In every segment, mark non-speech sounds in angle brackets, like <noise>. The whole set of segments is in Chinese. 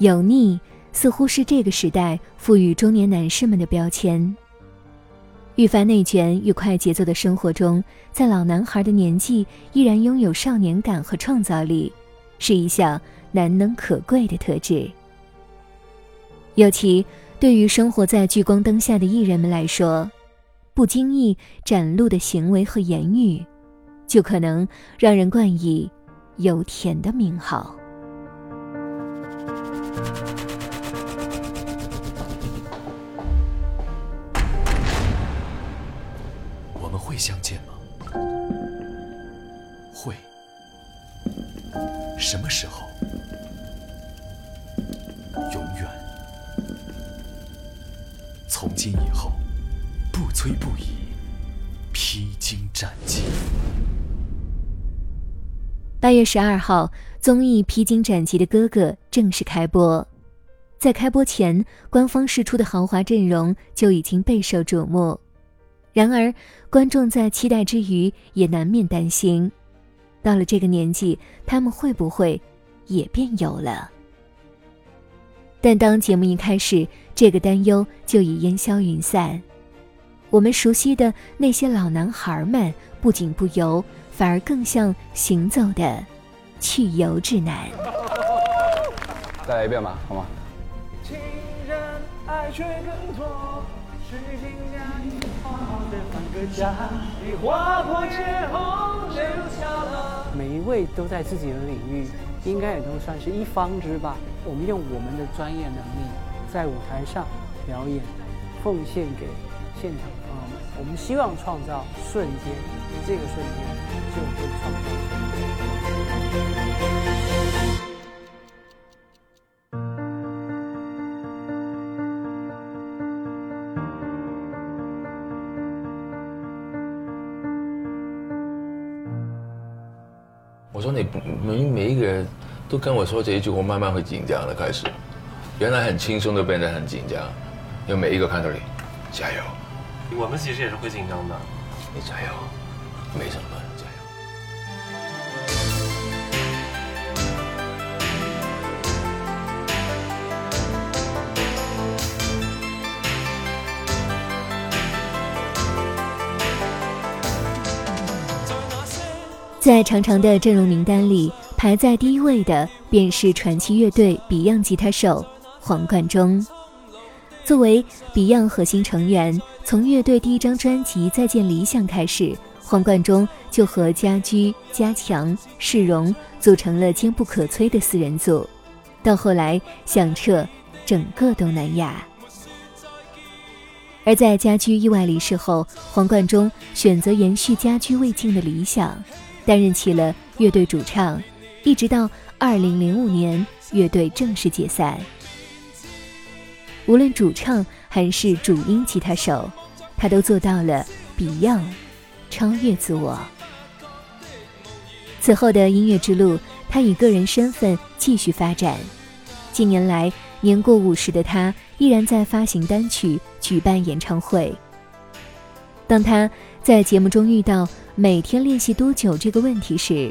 油腻似乎是这个时代赋予中年男士们的标签。愈发内卷与快节奏的生活中，在老男孩的年纪依然拥有少年感和创造力，是一项难能可贵的特质。尤其对于生活在聚光灯下的艺人们来说，不经意展露的行为和言语，就可能让人冠以“油田”的名号。什么时候？永远。从今以后，不催不已，披荆斩棘。八月十二号，综艺《披荆斩棘的哥哥》正式开播。在开播前，官方释出的豪华阵容就已经备受瞩目。然而，观众在期待之余，也难免担心。到了这个年纪，他们会不会也变油了？但当节目一开始，这个担忧就已烟消云散。我们熟悉的那些老男孩们，不仅不油，反而更像行走的去油指南。<laughs> 再来一遍吧，好吗？情人爱却更多，家，划破下每一位都在自己的领域，应该也都算是一方之吧。我们用我们的专业能力，在舞台上表演，奉献给现场的朋友们。我们希望创造瞬间，这个瞬间就会创造。都跟我说这一句，我慢慢会紧张了。开始，原来很轻松的变得很紧张，有每一个看到你，加油。我们其实也是会紧张的，你加油，没什么，加油。在长长的阵容名单里。排在第一位的便是传奇乐队 Beyond 吉他手黄贯中。作为 Beyond 核心成员，从乐队第一张专辑《再见理想》开始，黄贯中就和家驹、家强、世荣组成了坚不可摧的四人组，到后来响彻整个东南亚。而在家驹意外离世后，黄贯中选择延续家驹未竟的理想，担任起了乐队主唱。一直到二零零五年，乐队正式解散。无论主唱还是主音吉他手，他都做到了 Beyond，超越自我。此后的音乐之路，他以个人身份继续发展。近年来，年过五十的他依然在发行单曲、举办演唱会。当他在节目中遇到“每天练习多久”这个问题时，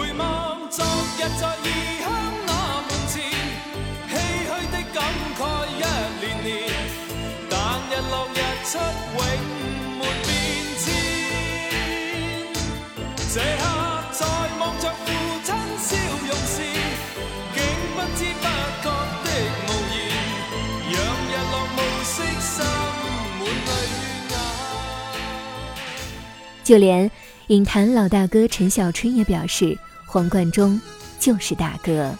回望昨日在异乡那门前唏嘘的感慨一年年但日落日出永没变迁这刻在望着父亲笑容时竟不知不觉的无言让日落暮色渗满泪眼就连影坛老大哥陈小春也表示黄贯中就是大哥，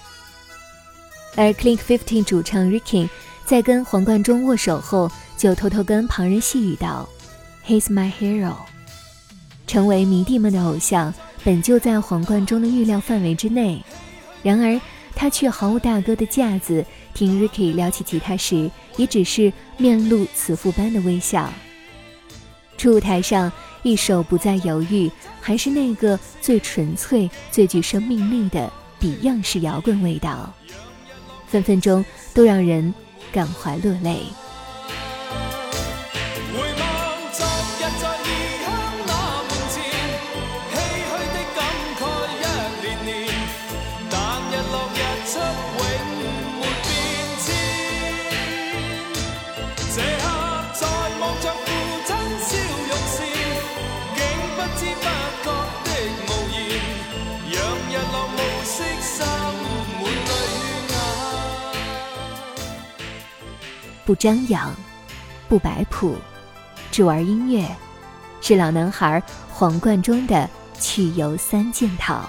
而 Click15 主唱 Ricky 在跟黄贯中握手后，就偷偷跟旁人细语道：“He's my hero。”成为迷弟们的偶像，本就在黄贯中的预料范围之内。然而，他却毫无大哥的架子，听 Ricky 聊起吉他时，也只是面露慈父般的微笑。初舞台上。一首不再犹豫，还是那个最纯粹、最具生命力的比样式摇滚味道，分分钟都让人感怀落泪。不张扬，不摆谱，只玩音乐，是老男孩黄贯中的去油三件套。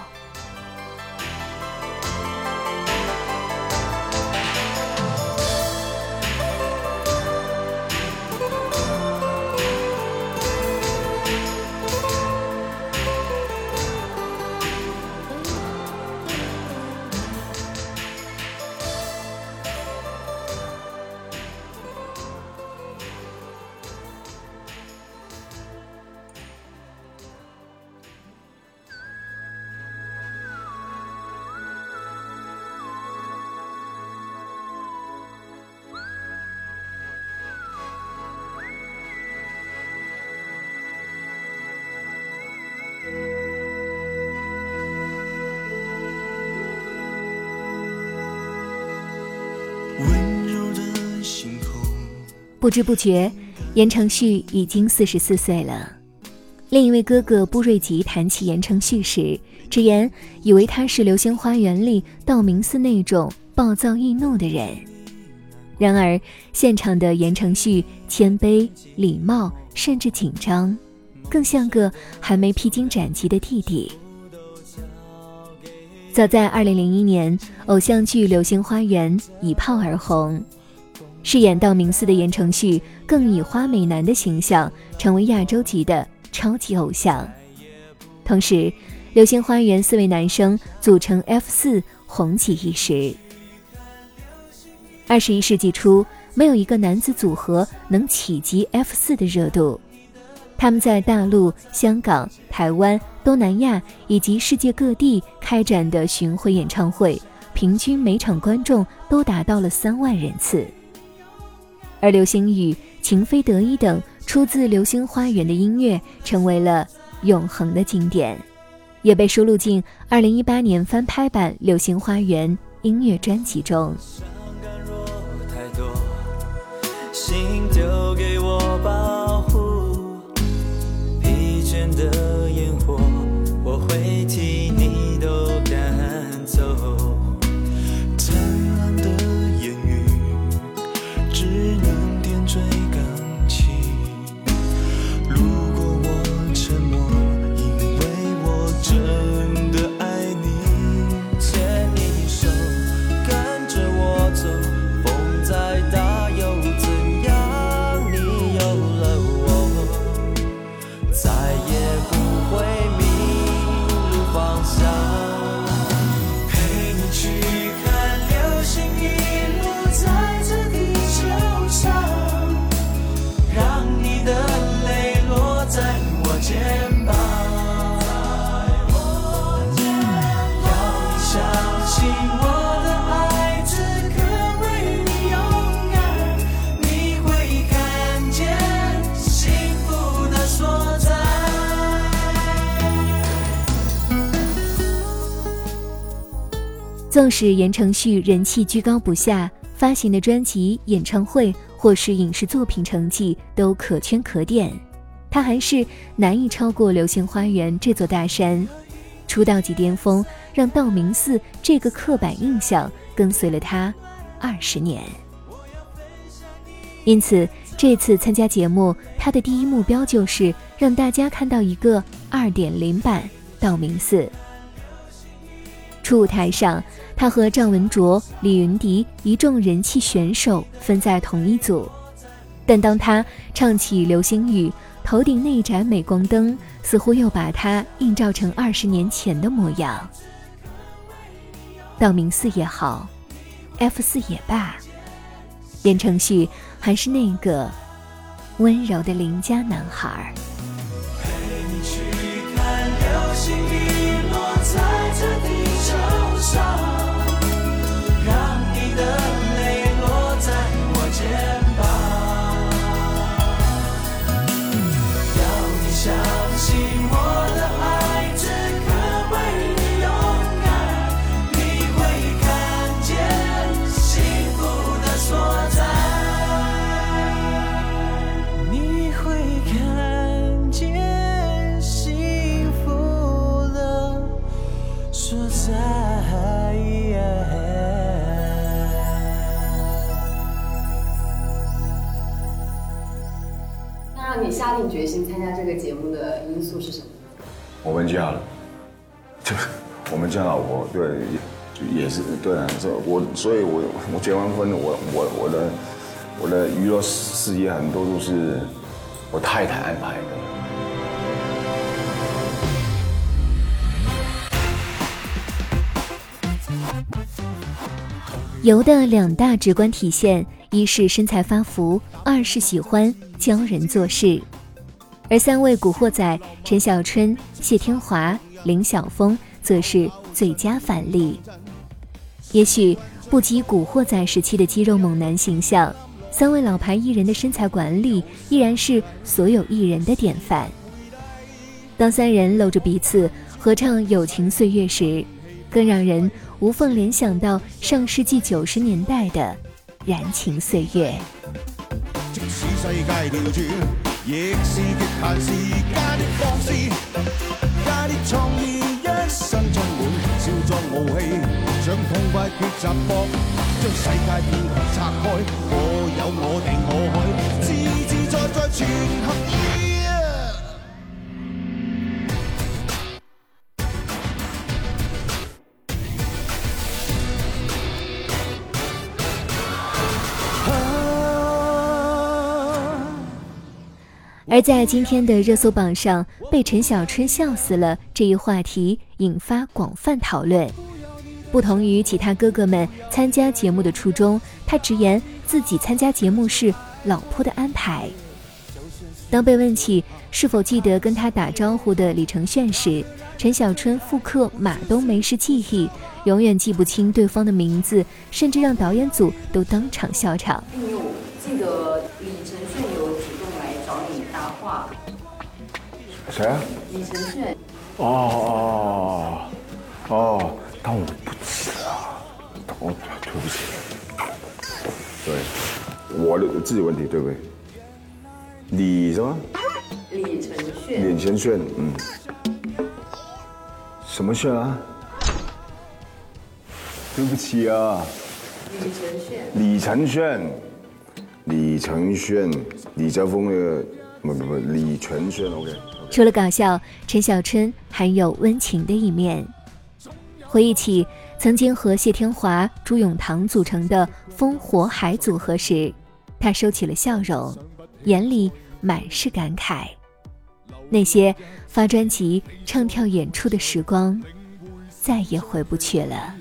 不知不觉，言承旭已经四十四岁了。另一位哥哥布瑞吉谈起言承旭时，直言以为他是《流星花园》里道明寺那种暴躁易怒的人。然而，现场的言承旭谦卑、礼貌，甚至紧张，更像个还没披荆斩棘的弟弟。早在二零零一年，偶像剧《流星花园》一炮而红。饰演道明寺的言承旭，更以花美男的形象成为亚洲级的超级偶像。同时，《流星花园》四位男生组成 F 四，红极一时。二十一世纪初，没有一个男子组合能企及 F 四的热度。他们在大陆、香港、台湾、东南亚以及世界各地开展的巡回演唱会，平均每场观众都达到了三万人次。而《流星雨》《情非得已》等出自《流星花园》的音乐成为了永恒的经典，也被收录进2018年翻拍版《流星花园》音乐专辑中。纵使言承旭人气居高不下，发行的专辑、演唱会或是影视作品成绩都可圈可点，他还是难以超过《流星花园》这座大山。出道即巅峰，让道明寺这个刻板印象跟随了他二十年。因此，这次参加节目，他的第一目标就是让大家看到一个二点零版道明寺。舞台上，他和赵文卓、李云迪一众人气选手分在同一组，但当他唱起《流星雨》，头顶那盏镁光灯似乎又把他映照成二十年前的模样。道明寺也好，F 四也罢，言承旭还是那个温柔的邻家男孩。show. 决心参加这个节目的因素是什么？我们家，就 <laughs> 我们家老婆对，就也是对，这我所以我我结完婚，我我我的我的娱乐事业很多都是我太太安排的。油的两大直观体现，一是身材发福，二是喜欢教人做事。而三位古惑仔陈小春、谢天华、林晓峰则是最佳反例。也许不及古惑仔时期的肌肉猛男形象，三位老牌艺人的身材管理依然是所有艺人的典范。当三人搂着彼此合唱《友情岁月》时，更让人无缝联想到上世纪九十年代的燃情岁月。亦是极限，时家的放肆，家的创意，一身充满少壮傲气，将痛快抉择搏，将世界变拆开，我有我地我海，自自在在全合意。在今天的热搜榜上，被陈小春笑死了这一话题引发广泛讨论。不同于其他哥哥们参加节目的初衷，他直言自己参加节目是老婆的安排。当被问起是否记得跟他打招呼的李承铉时，陈小春复刻马冬梅式记忆，永远记不清对方的名字，甚至让导演组都当场笑场。谁？啊？李承铉。哦哦哦哦但我不记得，对不起。对，我的自己问题对不对？李什么？李承铉。李承铉，嗯。什么炫啊？对不起啊。李承铉。李承铉，李承铉，李泽峰那不不不，李承铉 OK。除了搞笑，陈小春还有温情的一面。回忆起曾经和谢天华、朱永棠组成的“烽火海”组合时，他收起了笑容，眼里满是感慨。那些发专辑、唱跳、演出的时光，再也回不去了。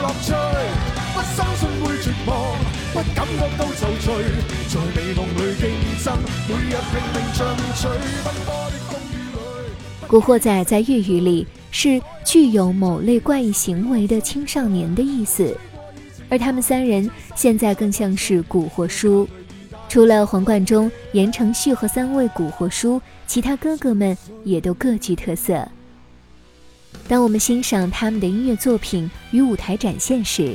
忘掉“古惑仔”在粤语里是具有某类怪异行为的青少年的意思，而他们三人现在更像是“古惑叔”。除了黄贯中、言承旭和三位“古惑叔”，其他哥哥们也都各具特色。当我们欣赏他们的音乐作品与舞台展现时，